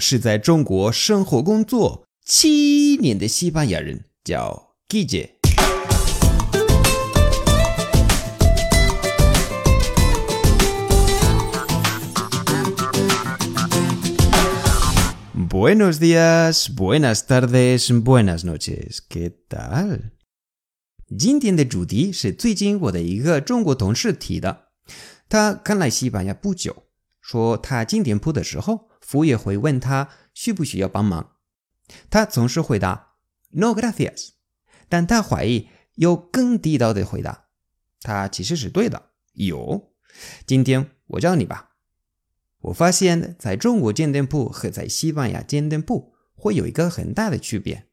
是在中国生活工作七年的西班牙人，叫 Guille。Buenos días, buenas tardes, buenas noches. ¿Qué tal? 今天的主题是最近我的一个中国同事提的。他刚来西班牙不久，说他进店铺的时候，服务员会问他需不需要帮忙。他总是回答 “No gracias”，但他怀疑有更地道的回答。他其实是对的，有。今天我教你吧。我发现在中国建店铺和在西班牙建店铺会有一个很大的区别，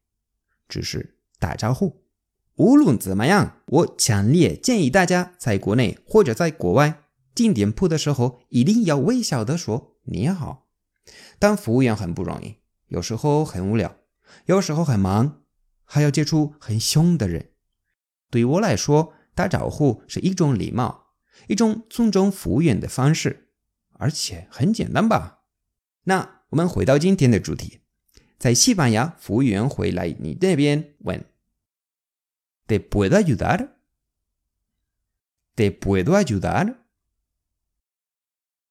只是打招呼。无论怎么样，我强烈建议大家在国内或者在国外进店铺的时候，一定要微笑的说“你好”。当服务员很不容易，有时候很无聊，有时候很忙，还要接触很凶的人。对于我来说，打招呼是一种礼貌，一种尊重服务员的方式，而且很简单吧？那我们回到今天的主题，在西班牙，服务员会来你那边问。¿Te puedo ayudar? ¿Te puedo ayudar?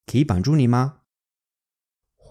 可以帮助你吗？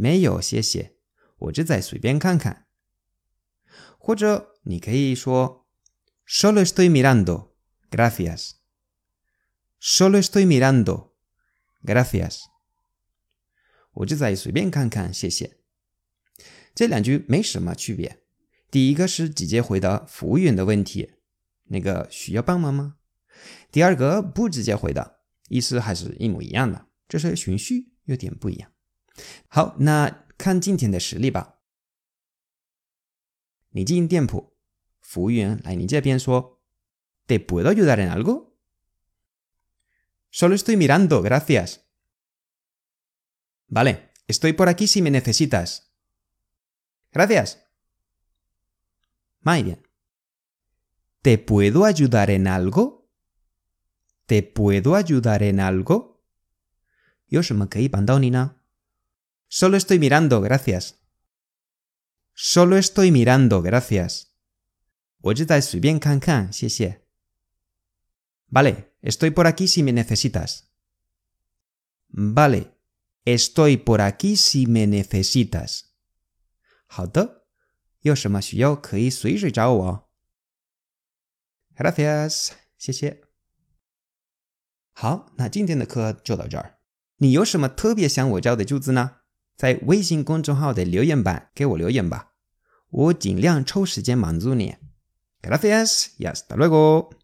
没有，谢谢，我就再随便看看。或者你可以说，solo estoy mirando，gracias。solo estoy mirando，gracias。我就在随便看看，谢谢。这两句没什么区别，第一个是直接回答服务员的问题，那个需要帮忙吗？第二个不直接回答，意思还是一模一样的，这是循序有点不一样。好，那看今天的实例吧。你进店铺，服务员来你这边说：“¿Te puedo ayudar en algo? Solo estoy mirando, gracias. Vale, estoy por aquí si me necesitas. Gracias.” Muy bien. ¿Te puedo ayudar en algo? ¿Te puedo ayudar en algo? Solo estoy mirando, gracias. Solo estoy mirando, gracias. Vale, estoy por aquí si me necesitas. Vale, estoy por aquí si me necesitas. 好的。有什么需要可以随时找我。Gracias，谢谢。好，那今天的课就到这儿。你有什么特别想我教的句子呢？ 在微信公众号的留言板给我留言吧，我尽量抽时间满足你。Gracias，y hasta luego。